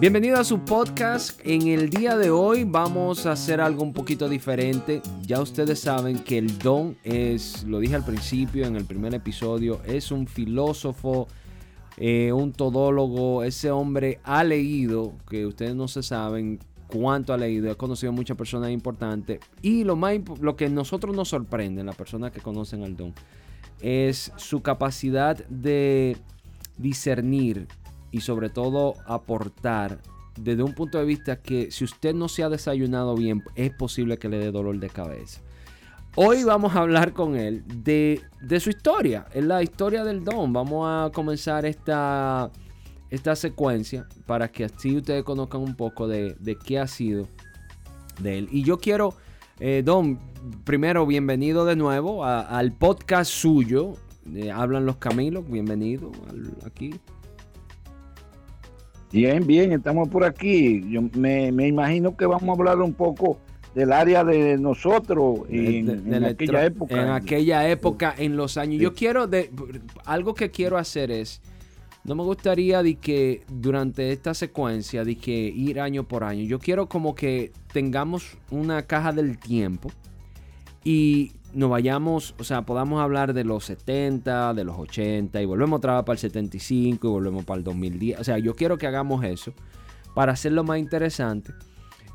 Bienvenido a su podcast. En el día de hoy vamos a hacer algo un poquito diferente. Ya ustedes saben que el don es, lo dije al principio en el primer episodio, es un filósofo, eh, un todólogo. Ese hombre ha leído, que ustedes no se saben cuánto ha leído, ha conocido a muchas personas importantes. Y lo, más, lo que nosotros nos sorprende, las personas que conocen al don, es su capacidad de discernir y sobre todo aportar desde un punto de vista que si usted no se ha desayunado bien, es posible que le dé dolor de cabeza. Hoy vamos a hablar con él de, su historia, es la historia del don. Vamos a comenzar esta, esta secuencia para que así ustedes conozcan un poco de, qué ha sido de él. Y yo quiero, eh, Don, primero bienvenido de nuevo al podcast suyo. Eh, Hablan los Camilos, bienvenido aquí. Bien, bien, estamos por aquí. Yo me, imagino que vamos a hablar un poco del área de nosotros en, aquella época. En aquella época, en los años. Yo quiero, de, algo que quiero hacer es, no me gustaría de que durante esta secuencia, de que ir año por año, yo quiero como que tengamos una caja del tiempo y nos vayamos, o sea, podamos hablar de los 70, de los 80 y volvemos otra vez para el 75 y volvemos para el 2010. O sea, yo quiero que hagamos eso para hacerlo más interesante.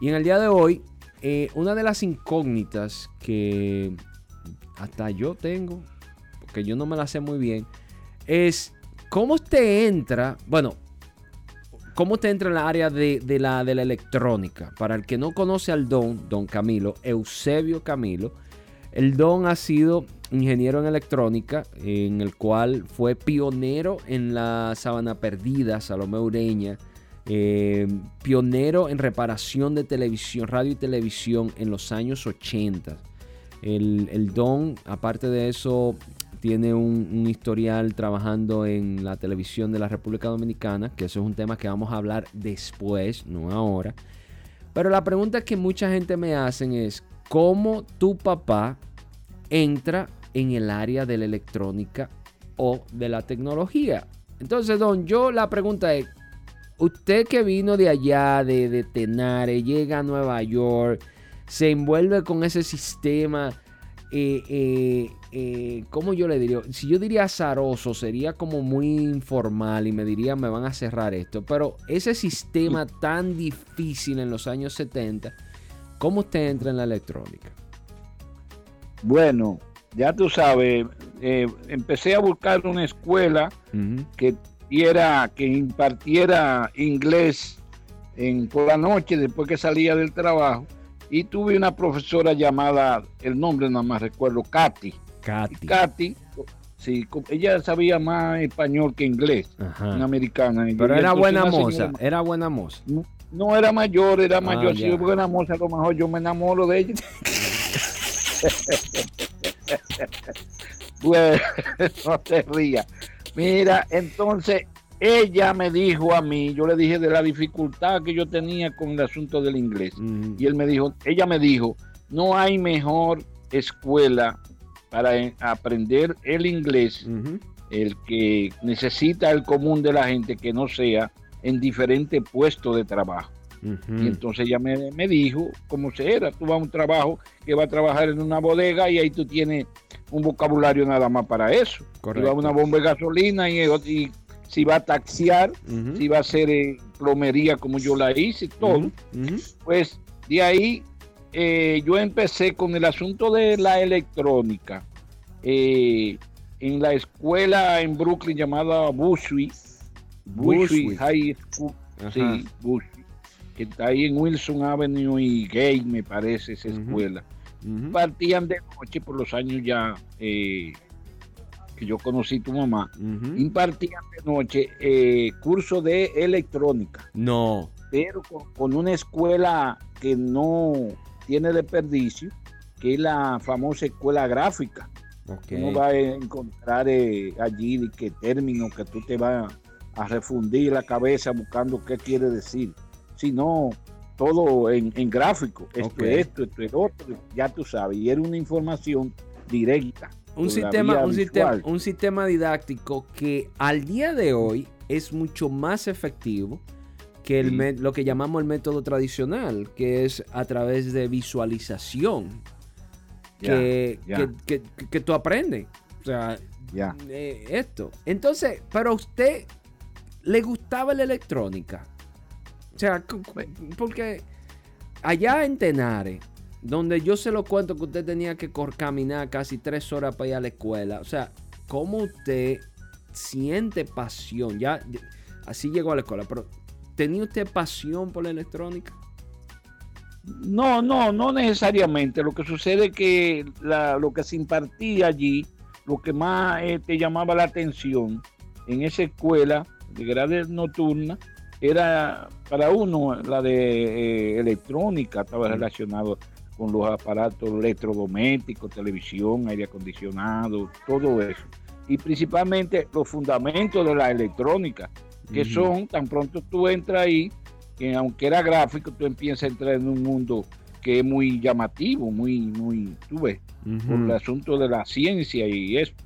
Y en el día de hoy, eh, una de las incógnitas que hasta yo tengo, porque yo no me la sé muy bien, es cómo usted entra, bueno, cómo usted entra en la área de, la, de la electrónica. Para el que no conoce al don, don Camilo, Eusebio Camilo, el Don ha sido ingeniero en electrónica, en el cual fue pionero en la Sabana Perdida, Salomé Ureña, eh, pionero en reparación de televisión, radio y televisión en los años 80. El, Don, aparte de eso, tiene un, historial trabajando en la televisión de la República Dominicana, que eso es un tema que vamos a hablar después, no ahora. Pero la pregunta que mucha gente me hacen es, cómo tu papá entra en el área de la electrónica o de la tecnología. Entonces, don, yo la pregunta es, usted que vino de allá, de, de Tenare, llega a Nueva York, se envuelve con ese sistema, eh, eh, eh, ¿cómo yo le diría? Si yo diría azaroso, sería como muy informal y me diría, me van a cerrar esto. Pero ese sistema tan difícil en los años 70, ¿Cómo usted entra en la electrónica? Bueno, ya tú sabes, eh, empecé a buscar una escuela que, que impartiera inglés en, por la noche después que salía del trabajo y tuve una profesora llamada, el nombre nada más recuerdo, Katy. Katy. Katy, sí, ella sabía más español que inglés, una americana. Pero era buena moza, era buena moza. No era mayor, era ah, mayor. Si yo buena moza, a lo mejor yo me enamoro de ella. bueno, no te rías. Mira, entonces ella me dijo a mí, yo le dije de la dificultad que yo tenía con el asunto del inglés. Y él me dijo, ella me dijo, no hay mejor escuela para aprender el inglés, el que necesita el común de la gente que no sea en diferentes puestos de trabajo. Y entonces ella me, me, dijo cómo se era. Tú vas a un trabajo que va a trabajar en una bodega y ahí tú tienes un vocabulario nada más para eso. Correcto. Tú vas a una bomba de gasolina y, y si va a taxiar, si va a hacer eh, plomería como yo la hice, todo. Pues de ahí eh, yo empecé con el asunto de la electrónica. Eh, en la escuela en Brooklyn llamada Bushwick, Bushwick High School, sí, Bushwick, que está ahí en Wilson Avenue y Gay, me parece, esa escuela. Partían de noche por los años ya eh, que yo conocí tu mamá. Impartían de noche eh, curso de electrónica. No. Pero con, una escuela que no tiene desperdicio, que es la famosa escuela gráfica. Okay. Uno va a encontrar eh, allí qué término que tú te vas a refundir la cabeza buscando qué quiere decir, sino todo en, gráfico, esto es esto, esto es otro, ya tú sabes, y era una información directa. Un sistema, un, sistema, un sistema didáctico que al día de hoy es mucho más efectivo que el lo que llamamos el método tradicional, que es a través de visualización, que, que, tú aprendes. O sea, eh, esto. Entonces, pero a usted le gustaba la electrónica. O sea, porque allá en Tenare, donde yo se lo cuento que usted tenía que caminar casi tres horas para ir a la escuela. O sea, ¿cómo usted siente pasión? Ya, así llegó a la escuela, pero ¿tenía usted pasión por la electrónica? No, no, no necesariamente. Lo que sucede es que lo que se impartía allí, lo que más eh, te llamaba la atención en esa escuela de grades nocturna, era para uno la de eh, electrónica, estaba relacionado con los aparatos electrodomésticos, televisión, aire acondicionado, todo eso. Y principalmente los fundamentos de la electrónica, que son, tan pronto tú entras ahí, que aunque era gráfico, tú empiezas a entrar en un mundo que es muy llamativo, muy, muy, tú ves, por el asunto de la ciencia y esto.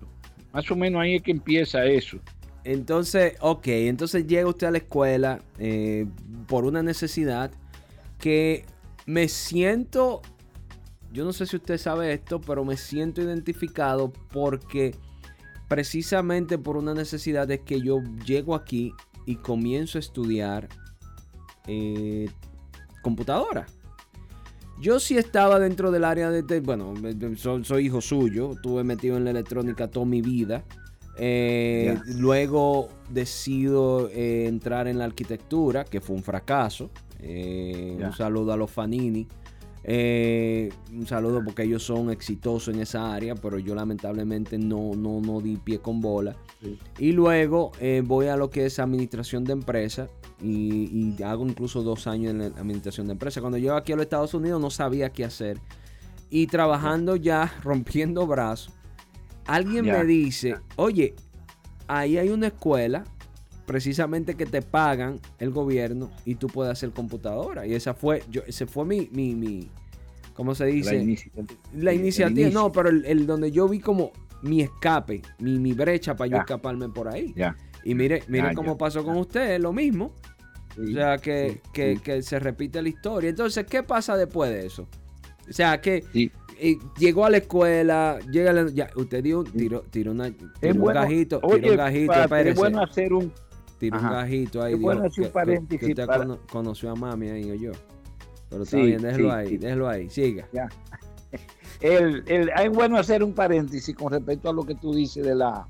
Más o menos ahí es que empieza eso. Entonces, ok, entonces llega usted a la escuela eh, por una necesidad que me siento yo no sé si usted sabe esto, pero me siento identificado porque precisamente por una necesidad es que yo llego aquí y comienzo a estudiar eh, computadora. Yo sí estaba dentro del área de... bueno, soy, hijo suyo, estuve metido en la electrónica toda mi vida. Eh, luego decido eh, entrar en la arquitectura, que fue un fracaso. Un saludo a los Fanini. Eh, un saludo porque ellos son exitosos en esa área, pero yo lamentablemente no, no, no di pie con bola. Y luego eh, voy a lo que es administración de empresa y, hago incluso dos años en la administración de empresa. Cuando llego aquí a los Estados Unidos no sabía qué hacer. Y trabajando ya, rompiendo brazos, alguien me dice, oye, ahí hay una escuela precisamente que te pagan el gobierno y tú puedes hacer computadora. Y esa fue, yo, ese fue mi, mi, mi ¿cómo se dice? La, iniciativa. no, pero el, donde yo vi como mi escape, mi, mi brecha para yo escaparme por ahí. Y mire, mire cómo pasó con usted, lo mismo. o sea, que, que, se repite la historia. Entonces, ¿qué pasa después de eso? O sea, que eh, llegó a la escuela, llega ya, usted dio, tiró, tiró, una, tiró un gajito, tiró un gajito, es bueno hacer un, Tira un gajito ahí. Digo, que, que, usted conoció a mami ahí o yo. Pero está bien, déjelo ahí, déjelo ahí, siga. Ya. El, el, es bueno hacer un paréntesis con respecto a lo que tú dices de la,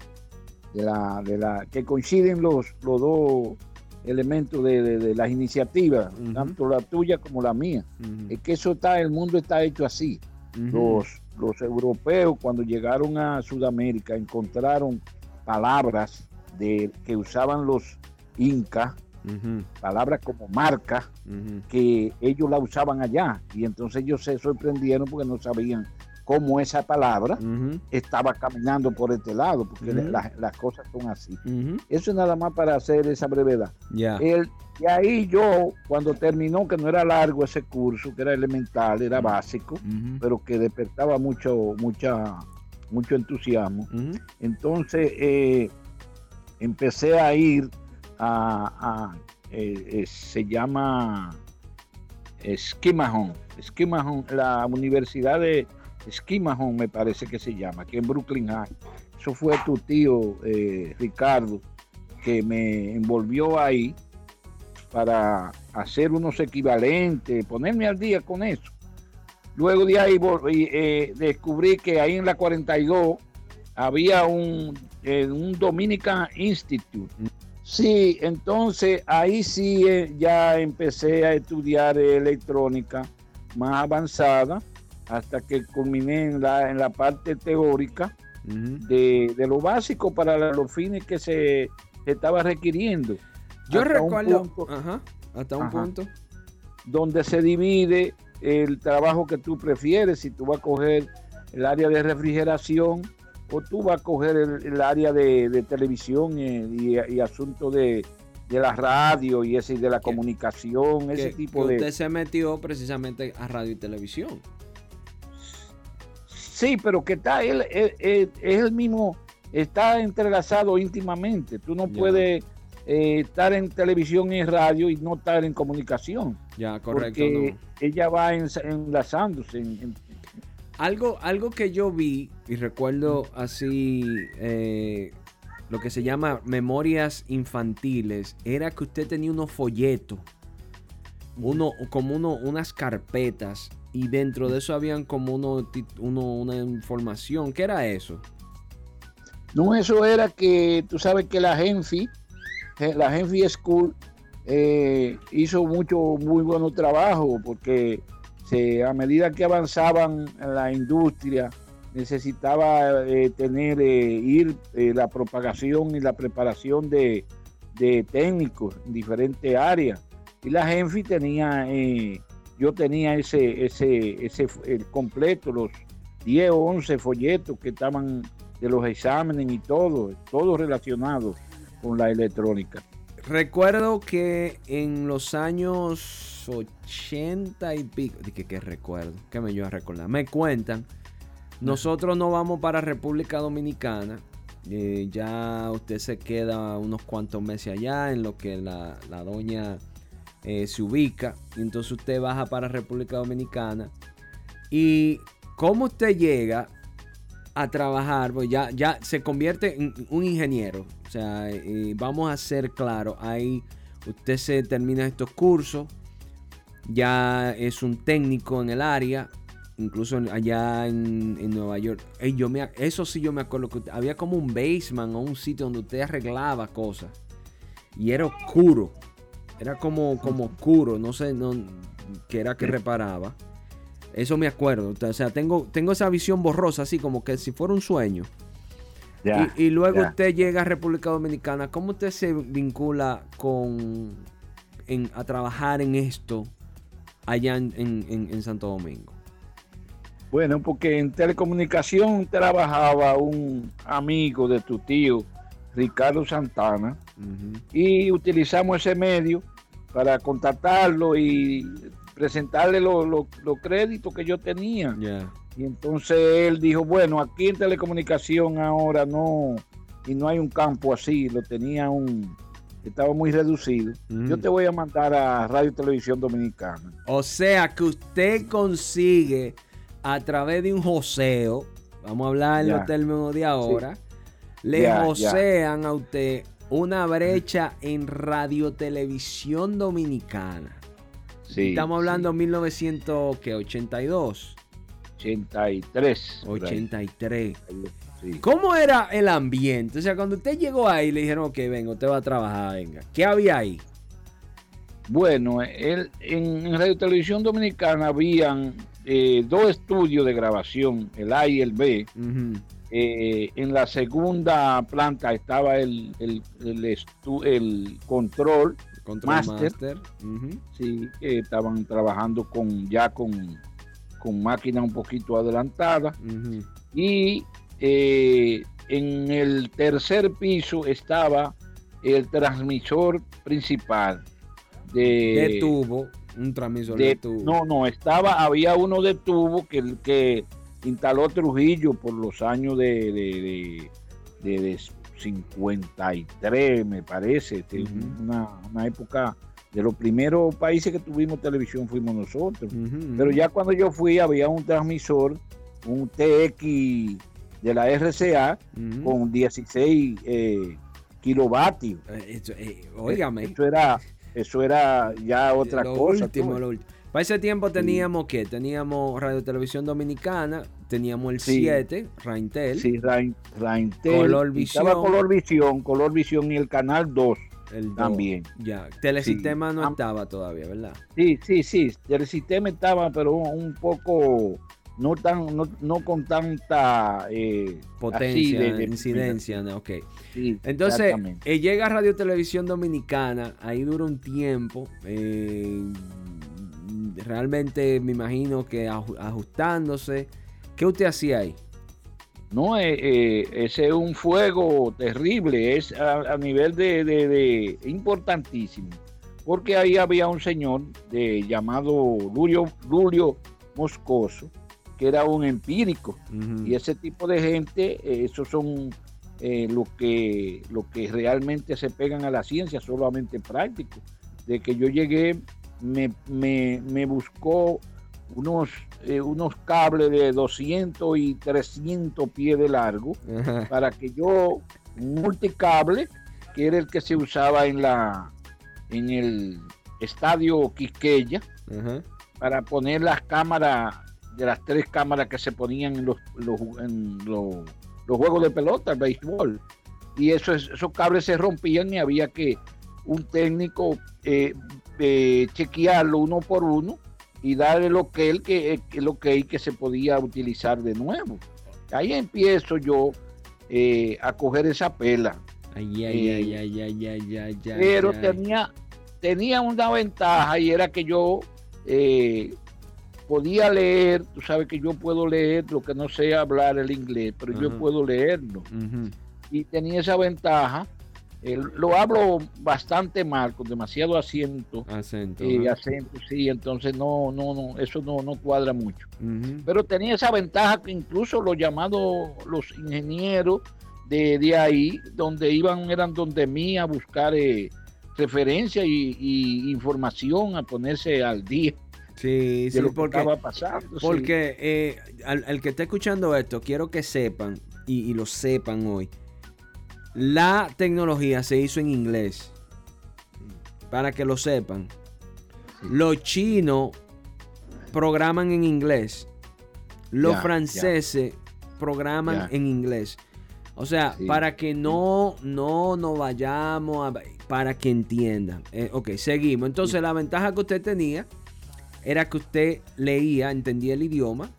de la, de la que coinciden los, los dos elementos de, de, las iniciativas, tanto la tuya como la mía. Es que eso está, el mundo está hecho así. Los, los europeos cuando llegaron a Sudamérica encontraron palabras de, que usaban los incas, palabras como marca, que ellos la usaban allá. Y entonces ellos se sorprendieron porque no sabían cómo esa palabra estaba caminando por este lado, porque las cosas son así. Eso es nada más para hacer esa brevedad. Y ahí yo, cuando terminó, que no era largo ese curso, que era elemental, era básico, pero que despertaba mucho, mucha, mucho entusiasmo, entonces eh, empecé a ir a, eh, eh, se llama Esquimahon, Esquimahon, la Universidad de Esquimahon me parece que se llama, aquí en Brooklyn High. Eso fue tu tío eh, Ricardo que me envolvió ahí para hacer unos equivalentes, ponerme al día con eso. Luego de ahí descubrí que ahí en la 42 había un, un Dominican Institute Sí, entonces ahí sí eh, ya empecé a estudiar electrónica más avanzada hasta que culminé en la, en la parte teórica de, lo básico para los fines que se, estaba requiriendo. Yo recuerdo hasta un punto donde se divide el trabajo que tú prefieres, si tú vas a coger el área de refrigeración, o tú vas a coger el, área de, televisión eh, y, asunto de, la radio y ese de la comunicación, ese tipo de. Usted se metió precisamente a radio y televisión. Sí, pero que está, él, es el mismo, está entrelazado íntimamente. Tú no puedes eh, estar en televisión y radio y no estar en comunicación. Ya, correcto. Porque ella va enlazándose. algo, algo que yo vi y recuerdo así, eh, lo que se llama memorias infantiles, era que usted tenía unos folletos, uno, como uno, unas carpetas, y dentro de eso habían como uno, uno, una información. ¿Qué era eso? No, eso era que tú sabes que la Genfi, la Genfi School, eh, hizo mucho, muy bueno trabajo porque a medida que avanzaban la industria, necesitaba eh, tener, ir la propagación y la preparación de, de, técnicos en diferentes áreas. Y la Genfi tenía, yo tenía ese, ese, ese el completo, los 10 o 11 folletos que estaban de los exámenes y todo, todo relacionado con la electrónica. Recuerdo que en los años 80 y pico, que, que recuerdo, que me yo a recordar, me cuentan, nosotros no vamos para República Dominicana, eh, ya usted se queda unos cuantos meses allá en lo que la, doña eh, se ubica, y entonces usted baja para República Dominicana y cómo usted llega a trabajar, pues ya, ya se convierte en un ingeniero. Sea, vamos a ser claros, ahí usted se termina estos cursos, ya es un técnico en el área, incluso allá en, Nueva York. yo me, eso sí yo me acuerdo que había como un basement o un sitio donde usted arreglaba cosas. Y era oscuro. Era como, como oscuro, no sé qué era que reparaba. Eso me acuerdo. O sea, tengo, tengo esa visión borrosa, así como que si fuera un sueño. Y, luego usted llega a República Dominicana. ¿Cómo usted se vincula con a trabajar en esto allá en, Santo Domingo? Bueno, porque en telecomunicación trabajaba un amigo de tu tío, Ricardo Santana, y utilizamos ese medio para contactarlo y presentarle los créditos que yo tenía. Y entonces él dijo, bueno, aquí en telecomunicación ahora no, y no hay un campo así, lo tenía un, estaba muy reducido. Yo te voy a mandar a Radio y Televisión Dominicana. O sea que usted consigue a través de un joseo, vamos a hablar en los términos de ahora, le josean a usted una brecha en Radio Televisión Dominicana. Estamos hablando de 1982. 83. 83. ¿Cómo era el ambiente? O sea, cuando usted llegó ahí, le dijeron, ok, venga, usted va a trabajar, venga. ¿Qué había ahí? Bueno, en, Radio Televisión Dominicana habían eh, dos estudios de grabación, el A y el B. Eh, en la segunda planta estaba el, el, el control Control Master. Sí, que estaban trabajando con ya con, con máquina un poquito adelantada. Y eh, en el tercer piso estaba el transmisor principal de, tubo, un transmisor de, tubo. No, no, estaba, había uno de tubo que, que instaló Trujillo por los años de, de, de 53, me parece, una, época de los primeros países que tuvimos televisión fuimos nosotros. Pero ya cuando yo fui había un transmisor, un TX de la RCA con 16 eh, kilovatios. Eh, eh, Eso era, eso era ya otra cosa. Para ese tiempo teníamos que teníamos Radio Televisión Dominicana, teníamos el 7, Raintel. Sí, Raintel. Color Visión. Estaba Color Visión, Color Visión y el canal 2 también. Ya, Telesistema no estaba todavía, ¿verdad? Sí, sí, sí, Telesistema estaba, pero un poco no tan no, con tanta eh, potencia, de, incidencia, ok. Entonces, eh, llega Radio Televisión Dominicana, ahí dura un tiempo, eh, realmente me imagino que ajustándose. ¿Qué usted hacía ahí? No, eh, eh, ese es un fuego terrible, es a, nivel de, importantísimo, porque ahí había un señor de, llamado Lulio, Moscoso, que era un empírico, y ese tipo de gente, esos son eh, lo, que, lo que realmente se pegan a la ciencia, solamente práctico. De que yo llegué, me, me, buscó unos, eh, unos cables de 200 y 300 pies de largo para que yo, un multicable, que era el que se usaba en, la, en el estadio Quisqueya, para poner las cámaras, de las tres cámaras que se ponían en los, en los, juegos de pelota, el béisbol. Y eso, esos cables se rompían y había que un técnico eh, eh, chequearlo uno por uno y darle lo que él que, lo que, que se podía utilizar de nuevo. Ahí empiezo yo eh, a coger esa pela. Ay, ay, ay, ay, ay, ay, ay, pero tenía tenía una ventaja y era que yo eh, podía leer, tú sabes que yo puedo leer lo que no sé hablar el inglés, pero yo puedo leerlo. Y tenía esa ventaja. Lo hablo bastante mal, con demasiado asiento. Acento. Eh, acento, sí, entonces no, no, no, eso no, no cuadra mucho. Pero tenía esa ventaja que incluso los llamados, los ingenieros de, de ahí, donde iban, eran donde mí a buscar eh, referencia y, información a ponerse al día. Sí, sí, lo porque, estaba pasando. Porque eh, al, que esté escuchando esto, quiero que sepan, y, lo sepan hoy, la tecnología se hizo en inglés. Para que lo sepan. Los chinos programan en inglés. Los franceses programan en inglés. O sea, para que no, no nos vayamos a para que entiendan. Eh, ok, seguimos. Entonces la ventaja que usted tenía era que usted leía, entendía el idioma,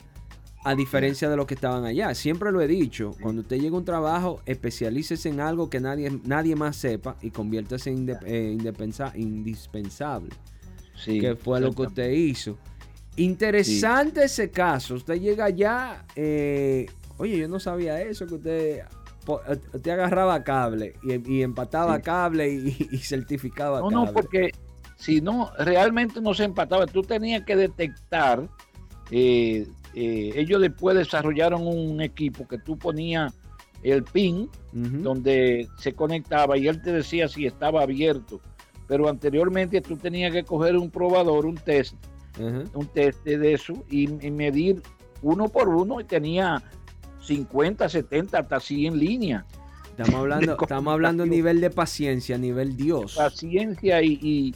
a diferencia de los que estaban allá. Siempre lo he dicho, cuando usted llega a un trabajo, especialícese en algo que nadie, nadie más sepa y conviértase en eh, indispensable. Sí, que fue lo que usted hizo. Interesante ese caso. Usted llega allá, eh, oye, yo no sabía eso, que usted te agarraba cable y, empataba cable y, certificaba no, cable. No, porque si no, realmente no se empataba. Tú tenías que detectar. Eh, eh, ellos después desarrollaron un equipo que tú ponías el pin donde se conectaba y él te decía si estaba abierto. Pero anteriormente tú tenías que coger un probador, un test, un test de eso y medir uno por uno y tenía 50, 70, hasta así en línea. Estamos hablando, estamos hablando nivel de paciencia, nivel Dios. Paciencia y,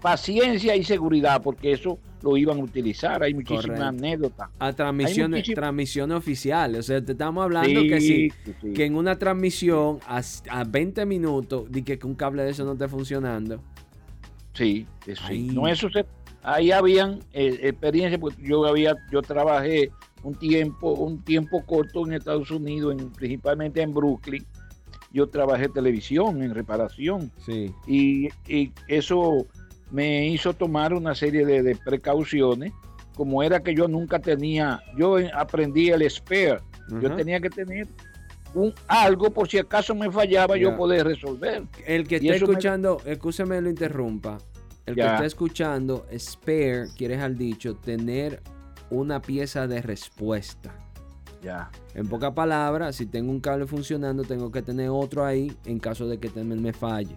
paciencia y seguridad, porque eso lo iban a utilizar. Hay muchísimas anécdotas. A transmisiones, transmisiones oficiales. O sea, te estamos hablando que sí, que en una transmisión a, 20 minutos, de que un cable de eso no esté funcionando. Sí, sí. No, eso ahí habían eh, experiencias, porque yo había, yo trabajé un tiempo, un tiempo corto en Estados Unidos, en, principalmente en Brooklyn. Yo trabajé televisión, en reparación. Sí. Y, eso me hizo tomar una serie de, precauciones, como era que yo nunca tenía, yo aprendí el spare, yo tenía que tener un algo por si acaso me fallaba yo poder resolver. El que está escuchando, me... lo interrumpa. El que está escuchando, spare, quieres al dicho, tener una pieza de respuesta. Ya. En pocas palabras, si tengo un cable funcionando, tengo que tener otro ahí en caso de que me falle.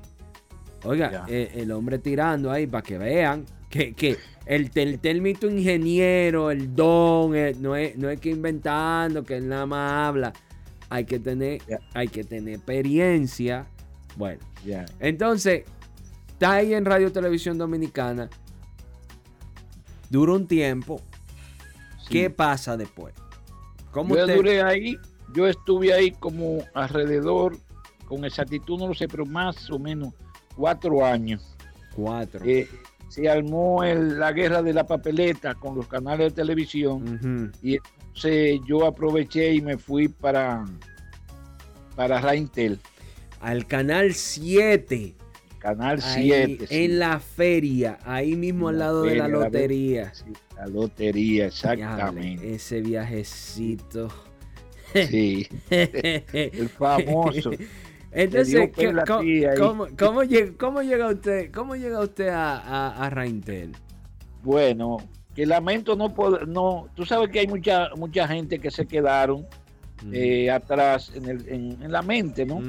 Oiga, eh, el, hombre tirando ahí para que vean que, que el, el término ingeniero, el don, eh, no, es, no es que inventando, que él nada más habla. Hay que tener, hay que tener experiencia. Bueno, entonces, está ahí en Radio Televisión Dominicana. Dura un tiempo. ¿Qué pasa después? ¿Cómo yo duré ahí, yo estuve ahí como alrededor, con exactitud no lo sé, pero más o menos cuatro años. Cuatro. Eh, se armó la guerra de la papeleta con los canales de televisión y entonces yo aproveché y me fui para, para Raintel. Al canal 7. Canal 7. En la feria, ahí mismo al lado de la lotería. La, lotería, exactamente. ese viajecito. Sí. el famoso. Entonces, ¿cómo, llega, usted, cómo llega usted a, a, Raintel? Bueno, que lamento no poder, no, tú sabes que hay mucha, mucha gente que se quedaron eh, atrás en, el, en, la mente, ¿no?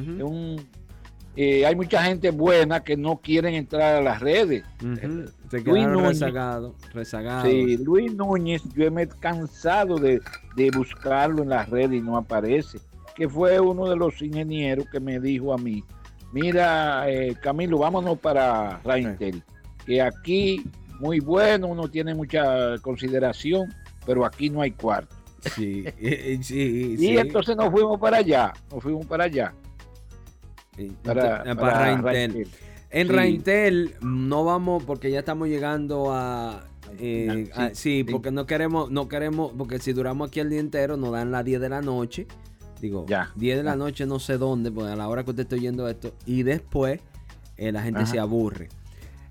Eh, hay mucha gente buena que no quieren entrar a las redes. Se quedaron rezagados. Sí, Luis Núñez, yo me he cansado de, buscarlo en las redes y no aparece. Que fue uno de los ingenieros que me dijo a mí, mira, eh, Camilo, vámonos para Raintel, que aquí muy bueno, uno tiene mucha consideración, pero aquí no hay cuarto. Sí, sí, y entonces nos fuimos para allá, nos fuimos para allá. Para, Raintel. En Raintel no vamos porque ya estamos llegando a, eh, sí, porque no queremos, no queremos, porque si duramos aquí el día entero nos dan las 10 de la noche. Digo, ya, 10 de la noche no sé dónde, pues a la hora que usted está oyendo esto. Y después eh, la gente se aburre.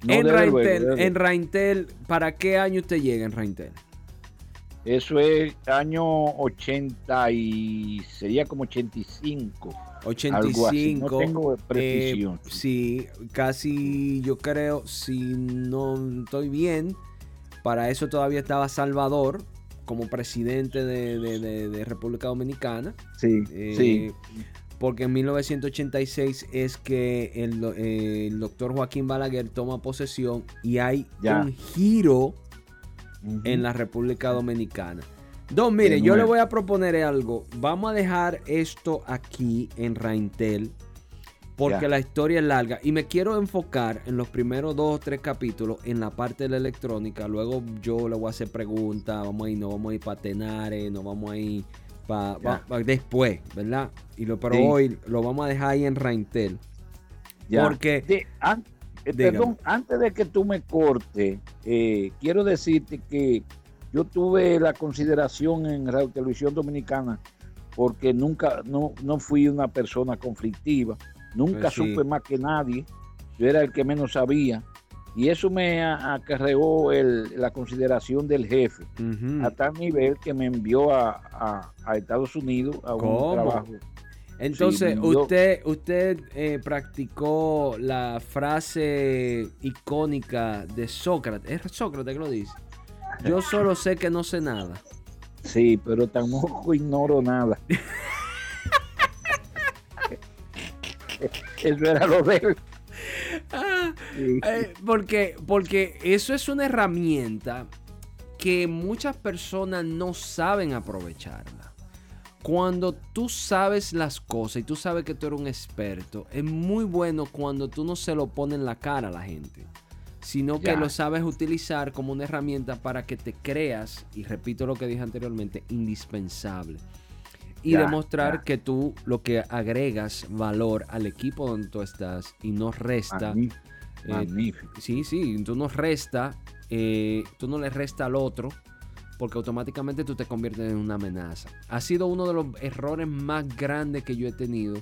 en, Raintel, en Raintel, ¿para qué año usted llega en Raintel? Eso es año 80 y sería como 85. 85. No tengo precisión. Eh, sí, casi yo creo, si no estoy bien, para eso todavía estaba Salvador como presidente de, República Dominicana. Sí, eh, sí. Porque en 1986 es que el, doctor Joaquín Balaguer toma posesión y hay un giro en la República Dominicana. Don, mire, yo le voy a proponer algo. Vamos a dejar esto aquí en Raintel. Porque la historia es larga. Y me quiero enfocar en los primeros dos o tres capítulos en la parte de la electrónica. Luego yo le voy a hacer preguntas. Vamos a ir, no vamos a ir para Tenares, no vamos a ir para después, ¿verdad? Y lo, pero hoy lo vamos a dejar ahí en Raintel. Porque. Eh, perdón, antes de que tú me cortes, eh, quiero decirte que yo tuve la consideración en Radio Televisión Dominicana porque nunca, no, no fui una persona conflictiva, nunca pues supe más que nadie, yo era el que menos sabía. Y eso me acarreó la consideración del jefe, a tal nivel que me envió a, Estados Unidos a un trabajo entonces, usted, usted eh, practicó la frase icónica de Sócrates. Es Sócrates que lo dice. Yo solo sé que no sé nada. Sí, pero tampoco ignoro nada. eso era lo de ah, eh, porque, porque eso es una herramienta que muchas personas no saben aprovecharla. Cuando tú sabes las cosas y tú sabes que tú eres un experto, es muy bueno cuando tú no se lo pones en la cara a la gente, sino que lo sabes utilizar como una herramienta para que te creas, y repito lo que dije anteriormente, indispensable. Y demostrar que tú lo que agregas valor al equipo donde tú estás y no resta. Magnífico. Eh, sí, sí, tú no resta, eh, tú no le resta al otro porque automáticamente tú te conviertes en una amenaza. Ha sido uno de los errores más grandes que yo he tenido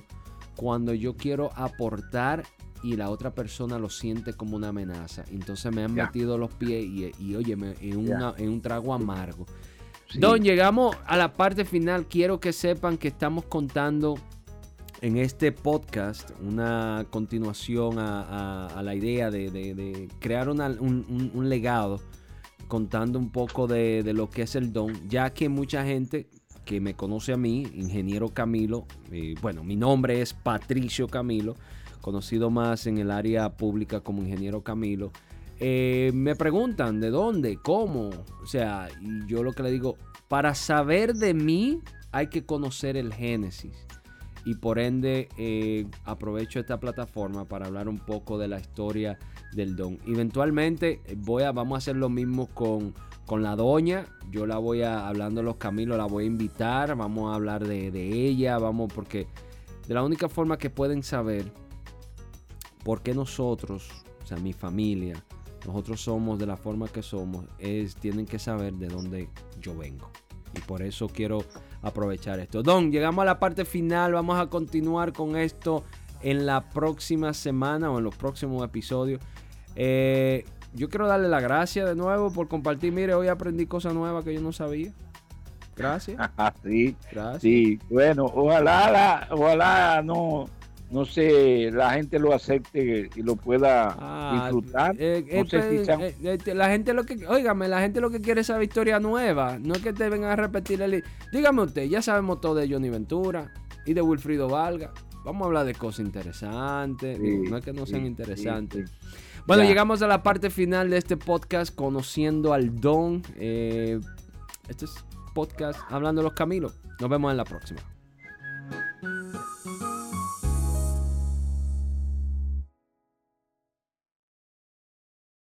cuando yo quiero aportar y la otra persona lo siente como una amenaza. Entonces me han metido los pies y, y oye, en, un trago amargo. Don, llegamos a la parte final. Quiero que sepan que estamos contando en este podcast una continuación a, la idea de, crear un legado contando un poco de, lo que es el don, ya que mucha gente que me conoce a mí, ingeniero Camilo, eh, bueno, mi nombre es Patricio Camilo, conocido más en el área pública como ingeniero Camilo, eh, me preguntan de dónde, cómo, o sea, y yo lo que le digo, para saber de mí hay que conocer el Génesis y por ende eh, aprovecho esta plataforma para hablar un poco de la historia del don. Eventualmente eh, voy a, vamos a hacer lo mismo con, con la doña. Yo la voy a, hablando de los caminos, la voy a invitar. Vamos a hablar de, ella. Vamos, porque de la única forma que pueden saber por qué nosotros, o sea, mi familia, nosotros somos de la forma que somos, es, tienen que saber de dónde yo vengo. Y por eso quiero aprovechar esto. Don, llegamos a la parte final. Vamos a continuar con esto en la próxima semana o en los próximos episodios. Eh, yo quiero darle la gracia de nuevo por compartir. Mire, hoy aprendí cosas nuevas que yo no sabía. Gracias. sí, Gracias. Sí, bueno, ojalá, ojalá no, no sé, la gente lo acepte y lo pueda ah, disfrutar. Eh, eh, pues, la gente lo que, óigame, la gente lo que quiere es saber historia nueva, no es que te vengan a repetir el... Dígame usted, ya sabemos todo de Johnny Ventura y de Wilfrido Valga. Vamos a hablar de cosas interesantes, no es que no sean interesantes. Bueno, llegamos a la parte final de este podcast, conociendo al Don. Eh, este es podcast Hablando de los Camilos. Nos vemos en la próxima.